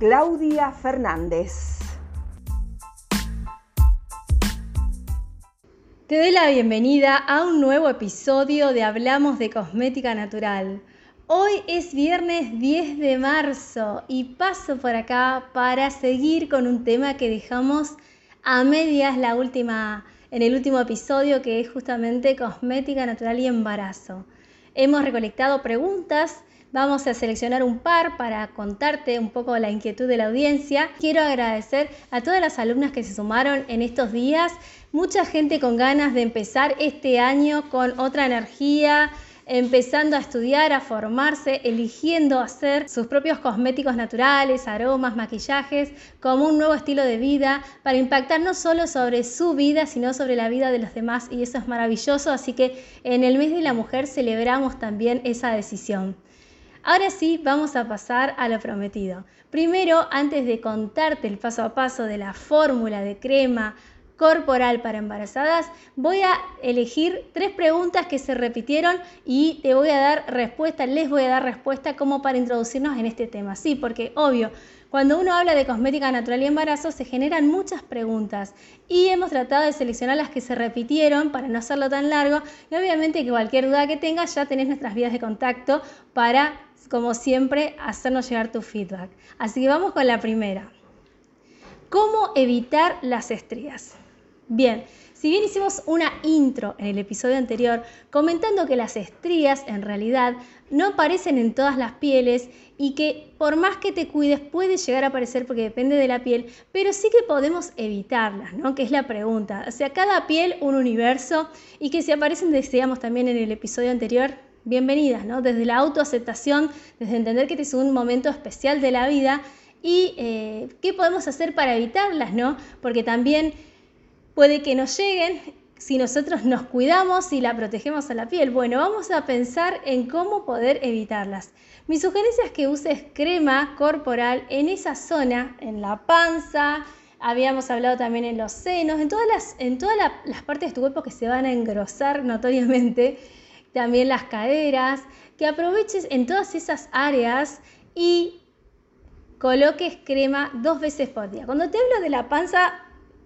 Claudia Fernández. Te doy la bienvenida a un nuevo episodio de Hablamos de Cosmética Natural. Hoy es viernes 10 de marzo y paso por acá para seguir con un tema que dejamos a medias la última, en el último episodio que es justamente cosmética natural y embarazo. Hemos recolectado preguntas Vamos a seleccionar un par para contarte un poco la inquietud de la audiencia. Quiero agradecer a todas las alumnas que se sumaron en estos días. Mucha gente con ganas de empezar este año con otra energía, empezando a estudiar, a formarse, eligiendo hacer sus propios cosméticos naturales, aromas, maquillajes, como un nuevo estilo de vida para impactar no solo sobre su vida, sino sobre la vida de los demás y eso es maravilloso, así que en el mes de la mujer celebramos también esa decisión. Ahora sí, vamos a pasar a lo prometido. Primero, antes de contarte el paso a paso de la fórmula de crema corporal para embarazadas, voy a elegir tres preguntas que se repitieron y te voy a dar respuesta, les voy a dar respuesta como para introducirnos en este tema. Sí, porque obvio, cuando uno habla de cosmética natural y embarazo se generan muchas preguntas y hemos tratado de seleccionar las que se repitieron para no hacerlo tan largo y obviamente que cualquier duda que tengas ya tenés nuestras vías de contacto para como siempre, hacernos llegar tu feedback. Así que vamos con la primera. ¿Cómo evitar las estrías? Bien, si bien hicimos una intro en el episodio anterior comentando que las estrías en realidad no aparecen en todas las pieles y que por más que te cuides puede llegar a aparecer porque depende de la piel, pero sí que podemos evitarlas, ¿no? Que es la pregunta. O sea, cada piel un universo y que si aparecen, decíamos también en el episodio anterior, bienvenidas, ¿no? Desde la autoaceptación, desde entender que este es un momento especial de la vida y eh, qué podemos hacer para evitarlas, ¿no? Porque también puede que nos lleguen si nosotros nos cuidamos y la protegemos a la piel. Bueno, vamos a pensar en cómo poder evitarlas. Mi sugerencia es que uses crema corporal en esa zona, en la panza, habíamos hablado también en los senos, en todas las, en todas las partes de tu cuerpo que se van a engrosar notoriamente también las caderas, que aproveches en todas esas áreas y coloques crema dos veces por día. Cuando te hablo de la panza,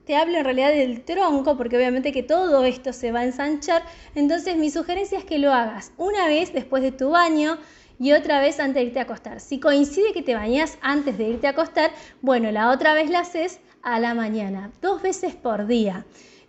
te hablo en realidad del tronco, porque obviamente que todo esto se va a ensanchar. Entonces mi sugerencia es que lo hagas una vez después de tu baño y otra vez antes de irte a acostar. Si coincide que te bañas antes de irte a acostar, bueno, la otra vez la haces a la mañana, dos veces por día.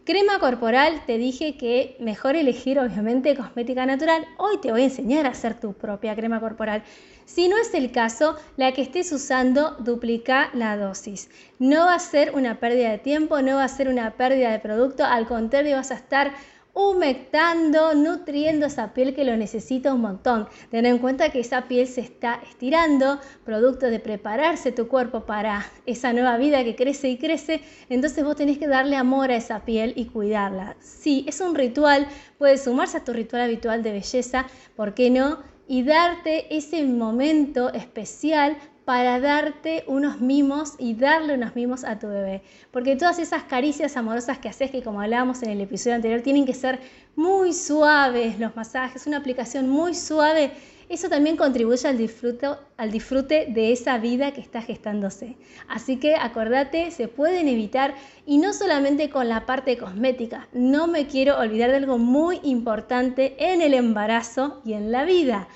Crema corporal, te dije que mejor elegir obviamente cosmética natural. Hoy te voy a enseñar a hacer tu propia crema corporal. Si no es el caso, la que estés usando duplica la dosis. No va a ser una pérdida de tiempo, no va a ser una pérdida de producto, al contrario vas a estar humectando, nutriendo esa piel que lo necesita un montón. Ten en cuenta que esa piel se está estirando, producto de prepararse tu cuerpo para esa nueva vida que crece y crece, entonces vos tenés que darle amor a esa piel y cuidarla. Sí, es un ritual, puedes sumarse a tu ritual habitual de belleza, ¿por qué no? Y darte ese momento especial para darte unos mimos y darle unos mimos a tu bebé. Porque todas esas caricias amorosas que haces, que como hablábamos en el episodio anterior, tienen que ser muy suaves los masajes, una aplicación muy suave, eso también contribuye al disfrute, al disfrute de esa vida que está gestándose. Así que acordate, se pueden evitar y no solamente con la parte cosmética, no me quiero olvidar de algo muy importante en el embarazo y en la vida.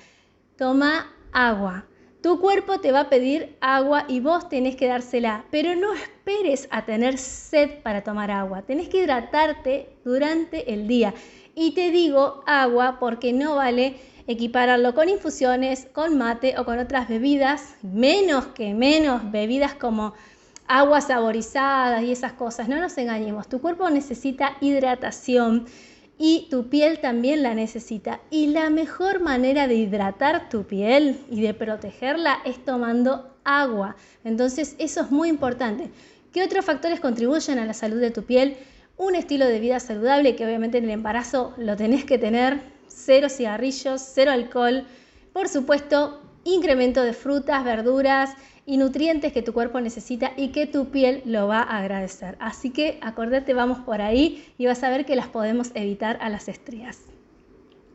Toma agua. Tu cuerpo te va a pedir agua y vos tenés que dársela, pero no esperes a tener sed para tomar agua. Tenés que hidratarte durante el día. Y te digo agua porque no vale equipararlo con infusiones, con mate o con otras bebidas, menos que menos bebidas como aguas saborizadas y esas cosas. No nos engañemos, tu cuerpo necesita hidratación y tu piel también la necesita. Y la mejor manera de hidratar tu piel y de protegerla es tomando agua. Entonces eso es muy importante. ¿Qué otros factores contribuyen a la salud de tu piel? Un estilo de vida saludable que obviamente en el embarazo lo tenés que tener. Cero cigarrillos, cero alcohol. Por supuesto, incremento de frutas, verduras y nutrientes que tu cuerpo necesita y que tu piel lo va a agradecer. Así que acordate, vamos por ahí y vas a ver que las podemos evitar a las estrías.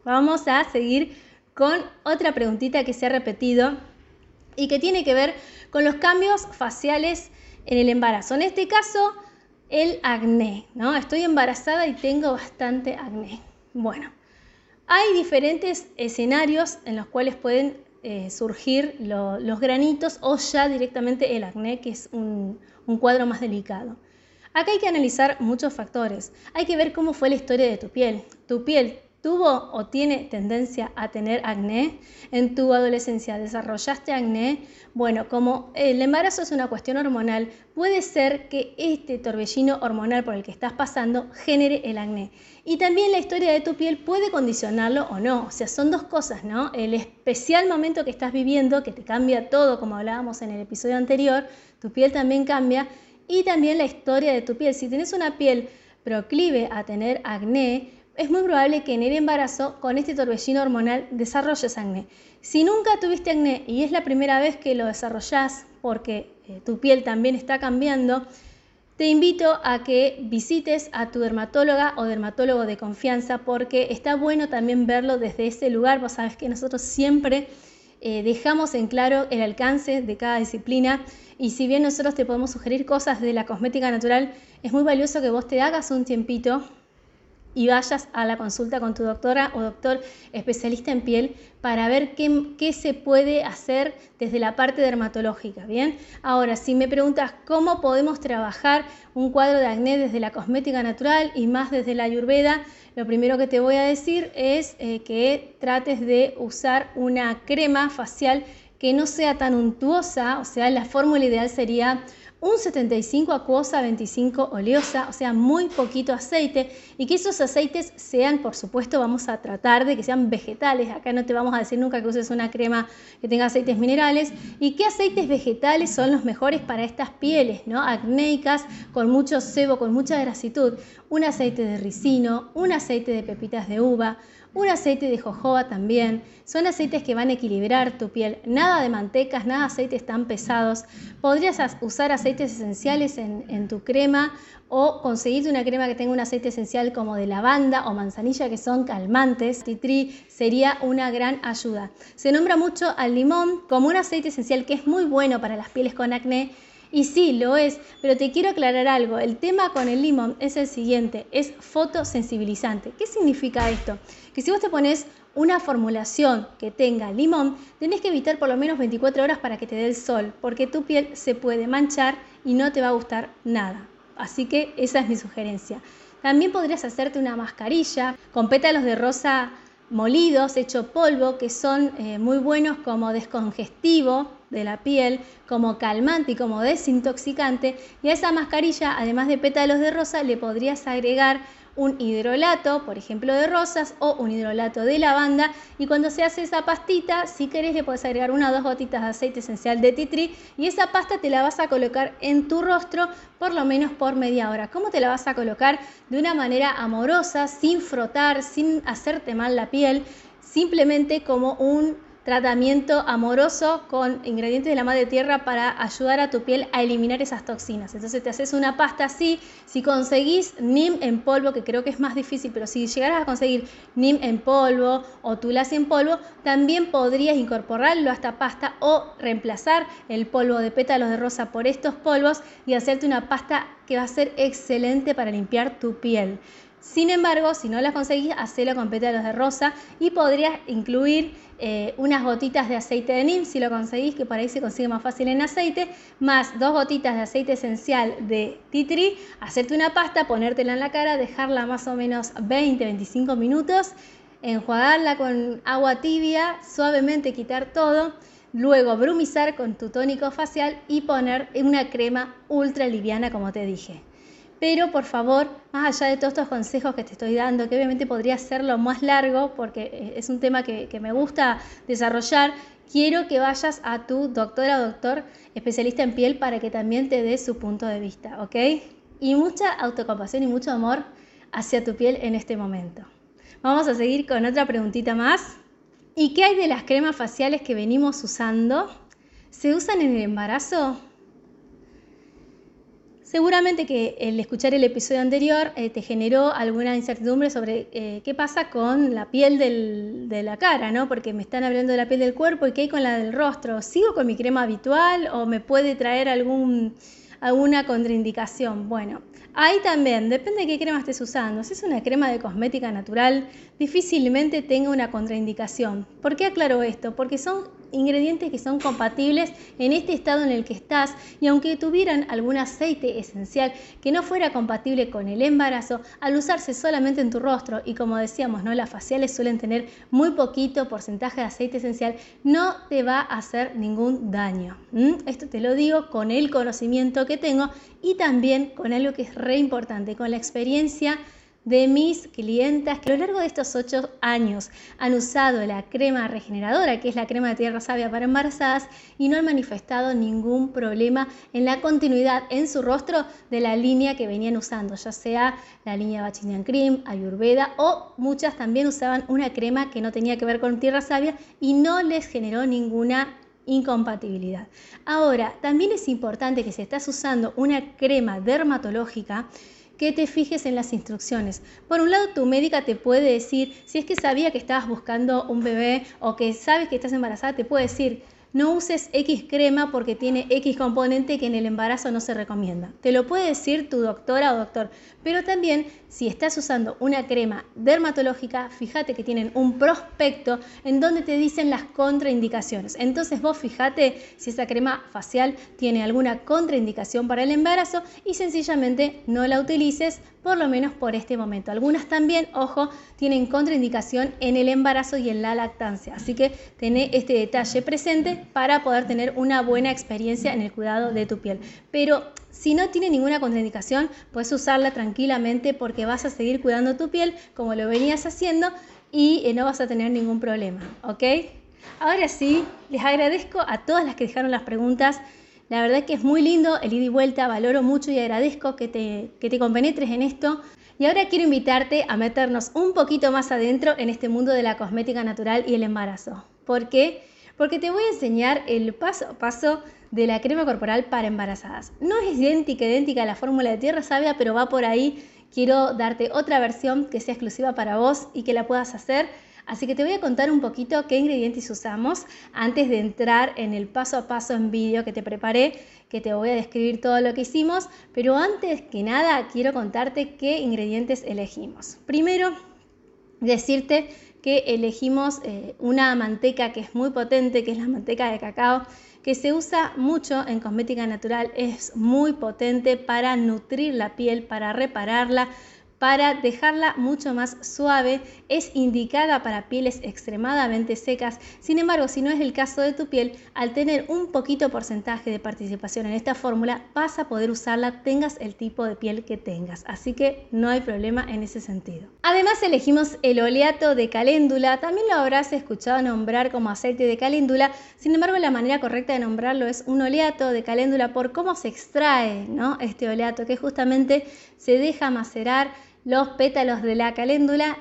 Vamos a seguir con otra preguntita que se ha repetido y que tiene que ver con los cambios faciales en el embarazo. En este caso, el acné, ¿no? Estoy embarazada y tengo bastante acné. Bueno, hay diferentes escenarios en los cuales pueden eh, surgir los granitos o ya directamente el acné, que es un, un cuadro más delicado. Acá hay que analizar muchos factores. Hay que ver cómo fue la historia de tu piel. Tu piel tuvo o tiene tendencia a tener acné, en tu adolescencia desarrollaste acné, bueno, como el embarazo es una cuestión hormonal, puede ser que este torbellino hormonal por el que estás pasando genere el acné. Y también la historia de tu piel puede condicionarlo o no, o sea, son dos cosas, ¿no? El especial momento que estás viviendo, que te cambia todo, como hablábamos en el episodio anterior, tu piel también cambia, y también la historia de tu piel. Si tienes una piel proclive a tener acné, es muy probable que en el embarazo con este torbellino hormonal desarrolles acné. Si nunca tuviste acné y es la primera vez que lo desarrollas porque eh, tu piel también está cambiando, te invito a que visites a tu dermatóloga o dermatólogo de confianza porque está bueno también verlo desde ese lugar. Vos sabes que nosotros siempre eh, dejamos en claro el alcance de cada disciplina y si bien nosotros te podemos sugerir cosas de la cosmética natural, es muy valioso que vos te hagas un tiempito y vayas a la consulta con tu doctora o doctor especialista en piel para ver qué, se puede hacer desde la parte dermatológica. Bien, ahora si me preguntas cómo podemos trabajar un cuadro de acné desde la cosmética natural y más desde la ayurveda, lo primero que te voy a decir es eh, que trates de usar una crema facial que no sea tan untuosa, o sea, la fórmula ideal sería un 75 acuosa, 25 oleosa, o sea, muy poquito aceite y que esos aceites sean, por supuesto, vamos a tratar de que sean vegetales. Acá no te vamos a decir nunca que uses una crema que tenga aceites minerales y qué aceites vegetales son los mejores para estas pieles, ¿no? Acnéicas, con mucho sebo, con mucha grasitud. Un aceite de ricino, un aceite de pepitas de uva, un aceite de jojoba también. Son aceites que van a equilibrar tu piel. Nada de mantecas, nada de aceites tan pesados. Podrías usar aceites esenciales en, tu crema o conseguirte una crema que tenga un aceite esencial como de lavanda o manzanilla que son calmantes. Titri sería una gran ayuda. Se nombra mucho al limón como un aceite esencial que es muy bueno para las pieles con acné y sí, lo es, pero te quiero aclarar algo. El tema con el limón es el siguiente, es fotosensibilizante. ¿Qué significa esto? Que si vos te pones una formulación que tenga limón, tenés que evitar por lo menos 24 horas para que te dé el sol, porque tu piel se puede manchar y no te va a gustar nada. Así que esa es mi sugerencia. También podrías hacerte una mascarilla con pétalos de rosa molidos, hecho polvo, que son eh, muy buenos como descongestivo de la piel, como calmante y como desintoxicante. Y a esa mascarilla, además de pétalos de rosa, le podrías agregar un hidrolato, por ejemplo de rosas, o un hidrolato de lavanda. Y cuando se hace esa pastita, si querés le puedes agregar una o dos gotitas de aceite esencial de tea y esa pasta te la vas a colocar en tu rostro por lo menos por media hora. ¿Cómo te la vas a colocar? De una manera amorosa, sin frotar, sin hacerte mal la piel, simplemente como un tratamiento amoroso con ingredientes de la madre tierra para ayudar a tu piel a eliminar esas toxinas. Entonces te haces una pasta así, si conseguís NIM en polvo, que creo que es más difícil, pero si llegaras a conseguir NIM en polvo o tulasi en polvo, también podrías incorporarlo a esta pasta o reemplazar el polvo de pétalos de rosa por estos polvos y hacerte una pasta que va a ser excelente para limpiar tu piel. Sin embargo, si no la conseguís, hacelo con pétalos de rosa y podrías incluir eh, unas gotitas de aceite de neem, si lo conseguís, que por ahí se consigue más fácil en aceite, más dos gotitas de aceite esencial de tree, hacerte una pasta, ponértela en la cara, dejarla más o menos 20-25 minutos, enjuagarla con agua tibia, suavemente quitar todo, luego brumizar con tu tónico facial y poner una crema ultra liviana como te dije. Pero por favor, más allá de todos estos consejos que te estoy dando, que obviamente podría lo más largo porque es un tema que, que me gusta desarrollar, quiero que vayas a tu doctora o doctor especialista en piel para que también te dé su punto de vista, ¿ok? Y mucha autocompasión y mucho amor hacia tu piel en este momento. Vamos a seguir con otra preguntita más. ¿Y qué hay de las cremas faciales que venimos usando? ¿Se usan en el embarazo? Seguramente que el escuchar el episodio anterior eh, te generó alguna incertidumbre sobre eh, qué pasa con la piel de la cara, ¿no? Porque me están hablando de la piel del cuerpo y qué hay con la del rostro. ¿Sigo con mi crema habitual o me puede traer alguna contraindicación? Bueno, ahí también, depende de qué crema estés usando. Si es una crema de cosmética natural, difícilmente tenga una contraindicación. ¿Por qué aclaro esto? Porque son ingredientes que son compatibles en este estado en el que estás y aunque tuvieran algún aceite esencial que no fuera compatible con el embarazo, al usarse solamente en tu rostro y como decíamos, ¿no? las faciales suelen tener muy poquito porcentaje de aceite esencial, no te va a hacer ningún daño. Esto te lo digo con el conocimiento que tengo y también con algo que es re importante, con la experiencia de mis clientas que a lo largo de estos ocho años han usado la crema regeneradora, que es la crema de tierra sabia para embarazadas, y no han manifestado ningún problema en la continuidad en su rostro de la línea que venían usando, ya sea la línea Bachinian Cream, Ayurveda o muchas también usaban una crema que no tenía que ver con tierra sabia y no les generó ninguna incompatibilidad. Ahora, también es importante que si estás usando una crema dermatológica, que te fijes en las instrucciones. Por un lado, tu médica te puede decir, si es que sabía que estabas buscando un bebé o que sabes que estás embarazada, te puede decir, no uses X crema porque tiene X componente que en el embarazo no se recomienda. Te lo puede decir tu doctora o doctor, pero también si estás usando una crema dermatológica, fíjate que tienen un prospecto en donde te dicen las contraindicaciones. Entonces vos fíjate si esa crema facial tiene alguna contraindicación para el embarazo y sencillamente no la utilices por lo menos por este momento. Algunas también, ojo, tienen contraindicación en el embarazo y en la lactancia. Así que tené este detalle presente para poder tener una buena experiencia en el cuidado de tu piel. Pero si no tiene ninguna contraindicación, puedes usarla tranquilamente porque vas a seguir cuidando tu piel como lo venías haciendo y eh, no vas a tener ningún problema, ¿ok? Ahora sí, les agradezco a todas las que dejaron las preguntas. La verdad que es muy lindo el ida y vuelta, valoro mucho y agradezco que te, que te compenetres en esto. Y ahora quiero invitarte a meternos un poquito más adentro en este mundo de la cosmética natural y el embarazo. ¿Por qué? Porque te voy a enseñar el paso a paso de la crema corporal para embarazadas. No es idéntica, idéntica a la fórmula de tierra sabia, pero va por ahí. Quiero darte otra versión que sea exclusiva para vos y que la puedas hacer. Así que te voy a contar un poquito qué ingredientes usamos antes de entrar en el paso a paso en vídeo que te preparé, que te voy a describir todo lo que hicimos, pero antes que nada quiero contarte qué ingredientes elegimos. Primero, decirte que elegimos eh, una manteca que es muy potente, que es la manteca de cacao que se usa mucho en cosmética natural, es muy potente para nutrir la piel, para repararla, para dejarla mucho más suave. Es indicada para pieles extremadamente secas. Sin embargo, si no es el caso de tu piel, al tener un poquito porcentaje de participación en esta fórmula, vas a poder usarla tengas el tipo de piel que tengas. Así que no hay problema en ese sentido. Además, elegimos el oleato de caléndula. También lo habrás escuchado nombrar como aceite de caléndula. Sin embargo, la manera correcta de nombrarlo es un oleato de caléndula por cómo se extrae ¿no? este oleato, que justamente se deja macerar los pétalos de la caléndula.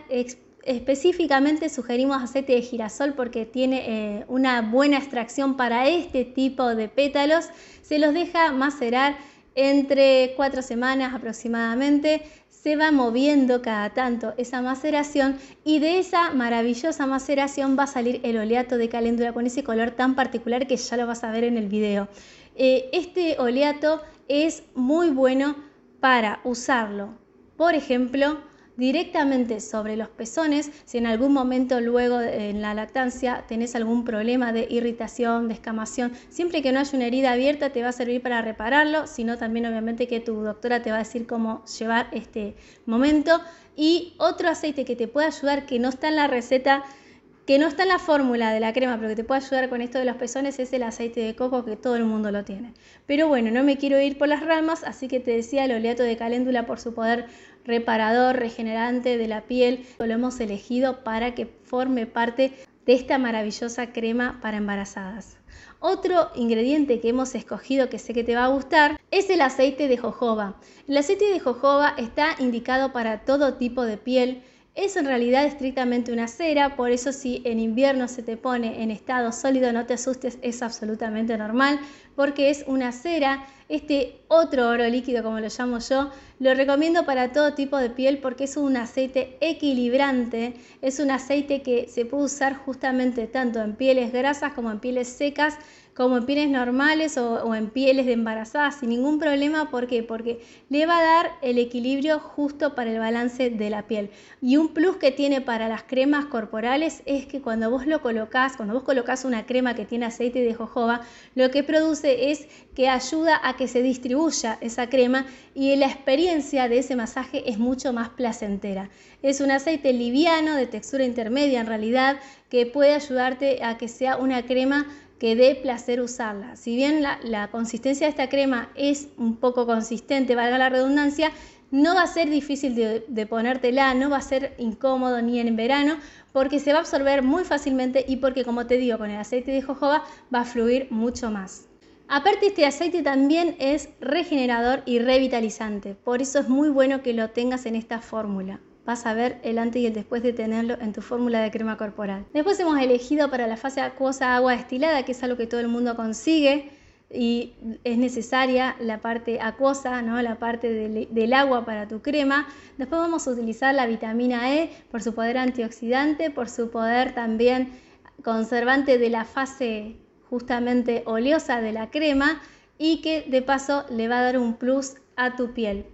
específicamente sugerimos aceite de girasol porque tiene eh, una buena extracción para este tipo de pétalos. Se los deja macerar entre cuatro semanas aproximadamente. Se va moviendo cada tanto esa maceración y de esa maravillosa maceración va a salir el oleato de caléndula con ese color tan particular que ya lo vas a ver en el video. Eh, este oleato es muy bueno para usarlo por ejemplo, directamente sobre los pezones, si en algún momento luego en la lactancia tenés algún problema de irritación, de escamación, siempre que no haya una herida abierta te va a servir para repararlo, sino también obviamente que tu doctora te va a decir cómo llevar este momento. Y otro aceite que te puede ayudar, que no está en la receta, que no está en la fórmula de la crema, pero que te puede ayudar con esto de los pezones, es el aceite de coco que todo el mundo lo tiene. Pero bueno, no me quiero ir por las ramas, así que te decía el oleato de caléndula por su poder reparador, regenerante de la piel, lo hemos elegido para que forme parte de esta maravillosa crema para embarazadas. Otro ingrediente que hemos escogido que sé que te va a gustar es el aceite de jojoba. El aceite de jojoba está indicado para todo tipo de piel, es en realidad estrictamente una cera, por eso si en invierno se te pone en estado sólido no te asustes, es absolutamente normal, porque es una cera. Este otro oro líquido, como lo llamo yo, lo recomiendo para todo tipo de piel porque es un aceite equilibrante, es un aceite que se puede usar justamente tanto en pieles grasas como en pieles secas como en pieles normales o, en pieles de embarazadas sin ningún problema. ¿Por qué? Porque le va a dar el equilibrio justo para el balance de la piel. Y un plus que tiene para las cremas corporales es que cuando vos lo colocás, cuando vos colocas una crema que tiene aceite de jojoba, lo que produce es que ayuda a que se distribuya esa crema y la experiencia de ese masaje es mucho más placentera. Es un aceite liviano de textura intermedia en realidad que puede ayudarte a que sea una crema que dé placer usarla. Si bien la, consistencia de esta crema es un poco consistente, valga la redundancia, no va a ser difícil de, de, ponértela, no va a ser incómodo ni en verano, porque se va a absorber muy fácilmente y porque, como te digo, con el aceite de jojoba va a fluir mucho más. Aparte, este aceite también es regenerador y revitalizante, por eso es muy bueno que lo tengas en esta fórmula vas a ver el antes y el después de tenerlo en tu fórmula de crema corporal. Después hemos elegido para la fase acuosa agua destilada, que es algo que todo el mundo consigue y es necesaria la parte acuosa, ¿no? la parte del, del, agua para tu crema. Después vamos a utilizar la vitamina E por su poder antioxidante, por su poder también conservante de la fase justamente oleosa de la crema y que de paso le va a dar un plus a tu piel.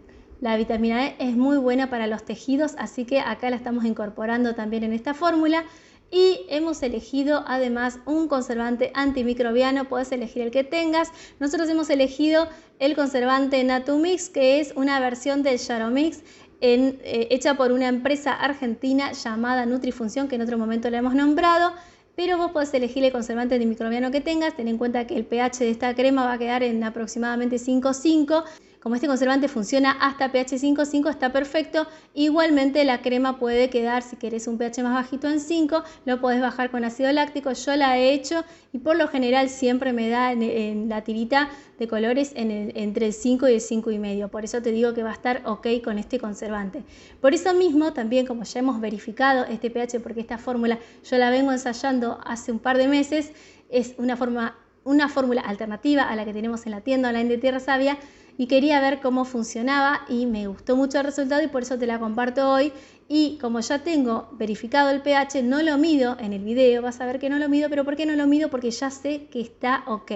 La vitamina E es muy buena para los tejidos, así que acá la estamos incorporando también en esta fórmula. Y hemos elegido además un conservante antimicrobiano, puedes elegir el que tengas. Nosotros hemos elegido el conservante Natumix, que es una versión del Sharomix eh, hecha por una empresa argentina llamada Nutrifunción, que en otro momento la hemos nombrado. Pero vos podés elegir el conservante antimicrobiano que tengas, ten en cuenta que el pH de esta crema va a quedar en aproximadamente 5,5 como este conservante funciona hasta pH 5,5 está perfecto. Igualmente la crema puede quedar, si querés un pH más bajito en 5, lo podés bajar con ácido láctico. Yo la he hecho y por lo general siempre me da en, la tirita de colores entre el 5 y el 5,5. Por eso te digo que va a estar ok con este conservante. Por eso mismo, también como ya hemos verificado este pH, porque esta fórmula yo la vengo ensayando hace un par de meses, es una forma una fórmula alternativa a la que tenemos en la tienda online de Tierra Sabia y quería ver cómo funcionaba y me gustó mucho el resultado y por eso te la comparto hoy. Y como ya tengo verificado el pH, no lo mido en el video, vas a ver que no lo mido, pero ¿por qué no lo mido? Porque ya sé que está ok.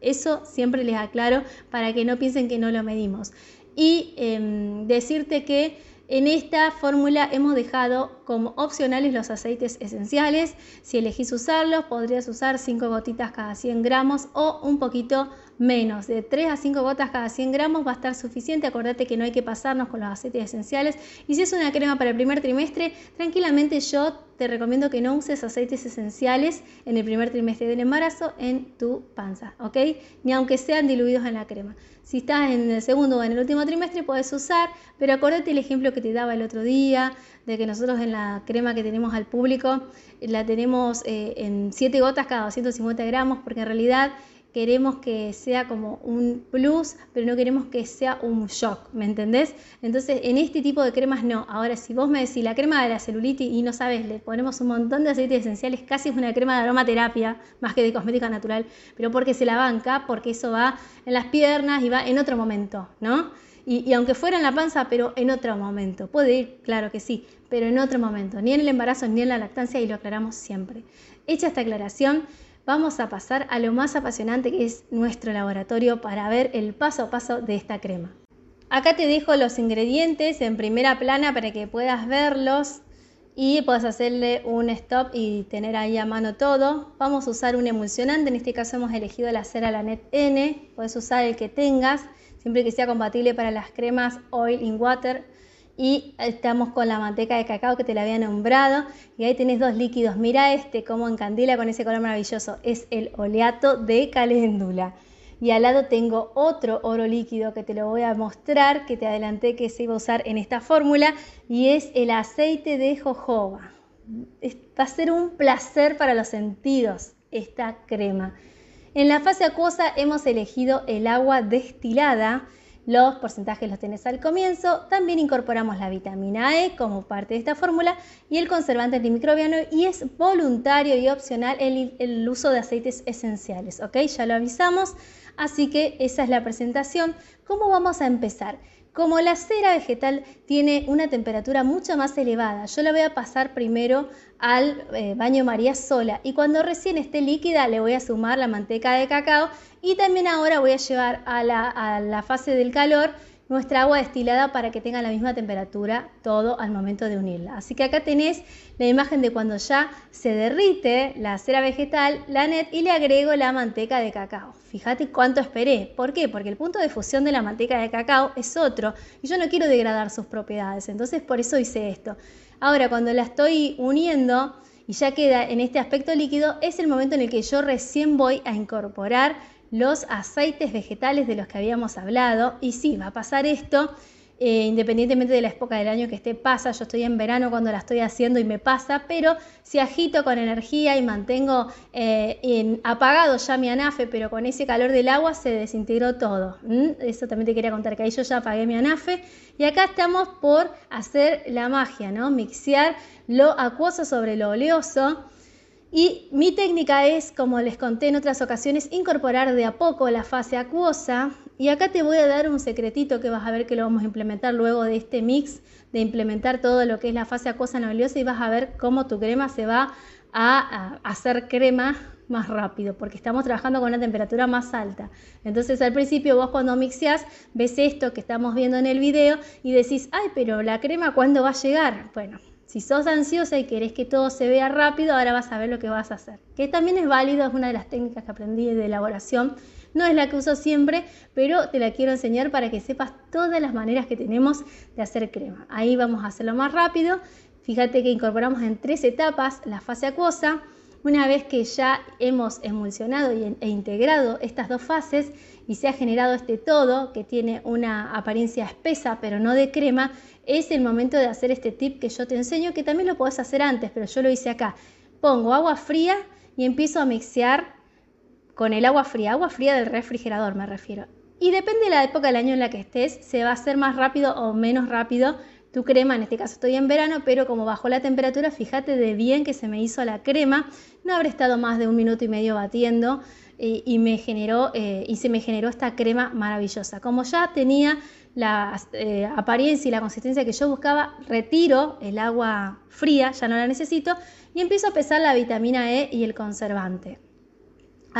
Eso siempre les aclaro para que no piensen que no lo medimos. Y em, decirte que en esta fórmula hemos dejado como opcionales los aceites esenciales. Si elegís usarlos, podrías usar 5 gotitas cada 100 gramos o un poquito menos. De 3 a 5 gotas cada 100 gramos va a estar suficiente. Acordate que no hay que pasarnos con los aceites esenciales. Y si es una crema para el primer trimestre, tranquilamente yo te recomiendo que no uses aceites esenciales en el primer trimestre del embarazo en tu panza, ¿ok? Ni aunque sean diluidos en la crema. Si estás en el segundo o en el último trimestre, puedes usar, pero acordate el ejemplo que te daba el otro día, de que nosotros en la crema que tenemos al público la tenemos eh, en 7 gotas cada 250 gramos, porque en realidad queremos que sea como un plus, pero no queremos que sea un shock, ¿me entendés? Entonces, en este tipo de cremas no. Ahora, si vos me decís la crema de la celulitis y no sabes, le ponemos un montón de aceites esenciales, casi es una crema de aromaterapia, más que de cosmética natural, pero porque se la banca, porque eso va en las piernas y va en otro momento, ¿no? Y, y, aunque fuera en la panza, pero en otro momento. Puede ir, claro que sí, pero en otro momento. Ni en el embarazo ni en la lactancia y lo aclaramos siempre. Hecha esta aclaración, vamos a pasar a lo más apasionante que es nuestro laboratorio para ver el paso a paso de esta crema. Acá te dejo los ingredientes en primera plana para que puedas verlos y puedas hacerle un stop y tener ahí a mano todo. Vamos a usar un emulsionante, en este caso hemos elegido la cera Lanet N, puedes usar el que tengas, siempre que sea compatible para las cremas Oil in Water y estamos con la manteca de cacao que te la había nombrado y ahí tenés dos líquidos. Mira este cómo encandila con ese color maravilloso. Es el oleato de caléndula. Y al lado tengo otro oro líquido que te lo voy a mostrar, que te adelanté que se iba a usar en esta fórmula y es el aceite de jojoba. Va a ser un placer para los sentidos esta crema. En la fase acuosa hemos elegido el agua destilada los porcentajes los tenés al comienzo. También incorporamos la vitamina E como parte de esta fórmula y el conservante antimicrobiano y es voluntario y opcional el, uso de aceites esenciales. ¿Ok? Ya lo avisamos. Así que esa es la presentación. ¿Cómo vamos a empezar? Como la cera vegetal tiene una temperatura mucho más elevada, yo la voy a pasar primero al eh, baño María sola. Y cuando recién esté líquida le voy a sumar la manteca de cacao y también ahora voy a llevar a la fase del calor nuestra agua destilada para que tenga la misma temperatura todo al momento de unirla. Así que acá tenés la imagen de cuando ya se derrite la cera vegetal, la net, y le agrego la manteca de cacao. Fíjate cuánto esperé. ¿Por qué? Porque el punto de fusión de la manteca de cacao es otro y yo no quiero degradar sus propiedades. Entonces por eso hice esto. Ahora cuando la estoy uniendo y ya queda en este aspecto líquido, es el momento en el que yo recién voy a incorporar los aceites vegetales de los que habíamos hablado. Y sí, va a pasar esto, eh, independientemente de la época del año que esté, pasa. Yo estoy en verano cuando la estoy haciendo y me pasa, pero si agito con energía y mantengo eh, en, apagado ya mi anafe, pero con ese calor del agua se desintegró todo. Eso también te quería contar, que ahí yo ya apagué mi anafe. Y acá estamos por hacer la magia, ¿no? Mixear lo acuoso sobre lo oleoso. Y mi técnica es, como les conté en otras ocasiones, incorporar de a poco la fase acuosa. Y acá te voy a dar un secretito que vas a ver que lo vamos a implementar luego de este mix, de implementar todo lo que es la fase acuosa oleosa y vas a ver cómo tu crema se va a, hacer crema más rápido, porque estamos trabajando con una temperatura más alta. Entonces al principio vos cuando mixeás ves esto que estamos viendo en el video y decís, ay, pero la crema ¿cuándo va a llegar? Bueno, si sos ansiosa y querés que todo se vea rápido, ahora vas a ver lo que vas a hacer. Que también es válido, es una de las técnicas que aprendí de elaboración. No es la que uso siempre, pero te la quiero enseñar para que sepas todas las maneras que tenemos de hacer crema. Ahí vamos a hacerlo más rápido. Fíjate que incorporamos en tres etapas la fase acuosa. Una vez que ya hemos emulsionado e integrado estas dos fases y se ha generado este todo que tiene una apariencia espesa pero no de crema, es el momento de hacer este tip que yo te enseño, que también lo puedes hacer antes, pero yo lo hice acá. Pongo agua fría y empiezo a mixear con el agua fría, agua fría del refrigerador me refiero. Y depende de la época del año en la que estés, se va a hacer más rápido o menos rápido crema. En este caso estoy en verano, pero como bajó la temperatura, fíjate de bien que se me hizo la crema. No habré estado más de un minuto y medio batiendo eh, y, me generó, eh, y se me generó esta crema maravillosa. Como ya tenía la eh, apariencia y la consistencia que yo buscaba, retiro el agua fría, ya no la necesito, y empiezo a pesar la vitamina E y el conservante.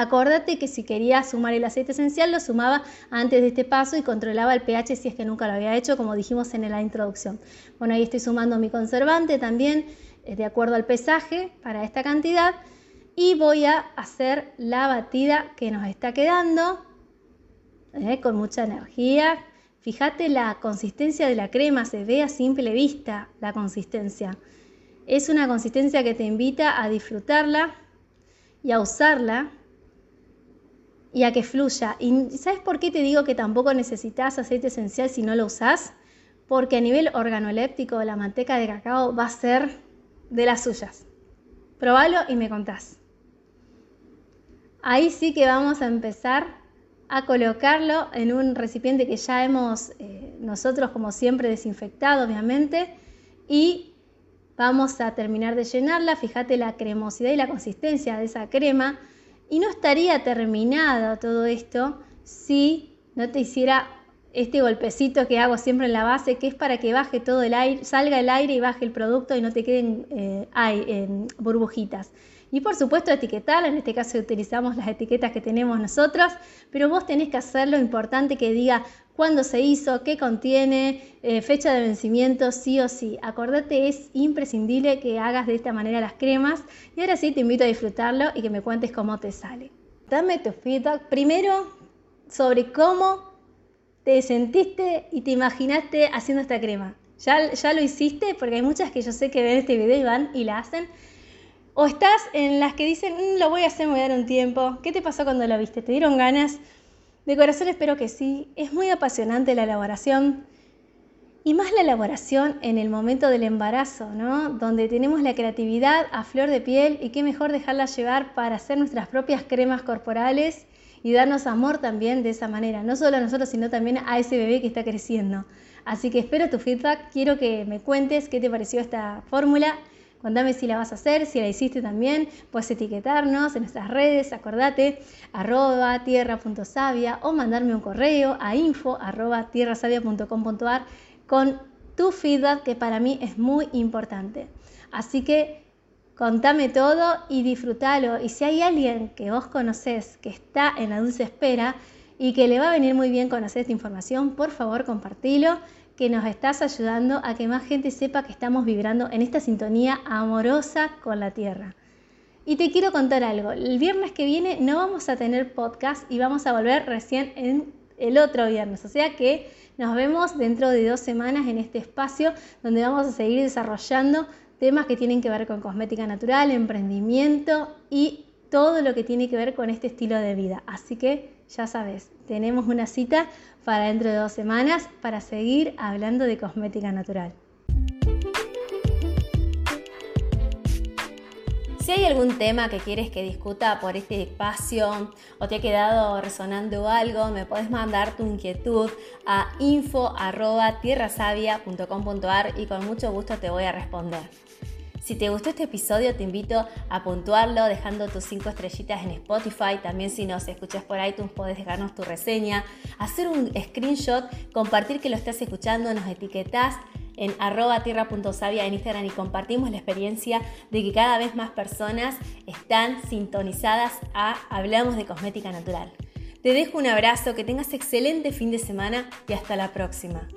Acordate que si quería sumar el aceite esencial lo sumaba antes de este paso y controlaba el pH si es que nunca lo había hecho, como dijimos en la introducción. Bueno, ahí estoy sumando mi conservante también eh, de acuerdo al pesaje para esta cantidad y voy a hacer la batida que nos está quedando eh, con mucha energía, Fíjate la consistencia de la crema, se ve a simple vista la consistencia. Es una consistencia que te invita a disfrutarla y a usarla y a que fluya. ¿Y sabes por qué te digo que tampoco necesitas aceite esencial si no lo usas? Porque a nivel organoléptico la manteca de cacao va a ser de las suyas. Probalo y me contás. Ahí sí que vamos a empezar a colocarlo en un recipiente que ya hemos eh, nosotros como siempre desinfectado obviamente y vamos a terminar de llenarla, fíjate la cremosidad y la consistencia de esa crema y no estaría terminado todo esto si no te hiciera este golpecito que hago siempre en la base, que es para que baje todo el aire, salga el aire y baje el producto y no te queden eh, burbujitas. Y por supuesto etiquetarla, en este caso utilizamos las etiquetas que tenemos nosotros, pero vos tenés que hacerlo importante que diga cuándo se hizo, qué contiene, eh, fecha de vencimiento, sí o sí. Acordate, es imprescindible que hagas de esta manera las cremas y ahora sí te invito a disfrutarlo y que me cuentes cómo te sale. Dame tu feedback primero sobre cómo te sentiste y te imaginaste haciendo esta crema. ¿Ya, ¿Ya lo hiciste? Porque hay muchas que yo sé que ven este video y van y la hacen. O estás en las que dicen, mm, lo voy a hacer, me voy a dar un tiempo. ¿Qué te pasó cuando lo viste? ¿Te dieron ganas? De corazón espero que sí. Es muy apasionante la elaboración. Y más la elaboración en el momento del embarazo, ¿no? Donde tenemos la creatividad a flor de piel y qué mejor dejarla llevar para hacer nuestras propias cremas corporales y darnos amor también de esa manera, no solo a nosotros, sino también a ese bebé que está creciendo. Así que espero tu feedback, quiero que me cuentes qué te pareció esta fórmula Contame si la vas a hacer, si la hiciste también, puedes etiquetarnos en nuestras redes, acordate, arroba tierra.savia o mandarme un correo a info arroba tierrasavia.com.ar con tu feedback que para mí es muy importante. Así que contame todo y disfrútalo. Y si hay alguien que vos conocés que está en la dulce espera y que le va a venir muy bien conocer esta información, por favor compartilo que nos estás ayudando a que más gente sepa que estamos vibrando en esta sintonía amorosa con la Tierra. Y te quiero contar algo, el viernes que viene no vamos a tener podcast y vamos a volver recién en el otro viernes, o sea que nos vemos dentro de dos semanas en este espacio donde vamos a seguir desarrollando temas que tienen que ver con cosmética natural, emprendimiento y todo lo que tiene que ver con este estilo de vida. Así que ya sabes, tenemos una cita para dentro de dos semanas para seguir hablando de cosmética natural. Si hay algún tema que quieres que discuta por este espacio o te ha quedado resonando algo, me puedes mandar tu inquietud a info.tierrasavia.com.ar y con mucho gusto te voy a responder. Si te gustó este episodio, te invito a puntuarlo dejando tus 5 estrellitas en Spotify. También si nos escuchas por iTunes, puedes dejarnos tu reseña, hacer un screenshot, compartir que lo estás escuchando, nos etiquetás en arroba tierra.savia en Instagram y compartimos la experiencia de que cada vez más personas están sintonizadas a Hablamos de Cosmética Natural. Te dejo un abrazo, que tengas excelente fin de semana y hasta la próxima.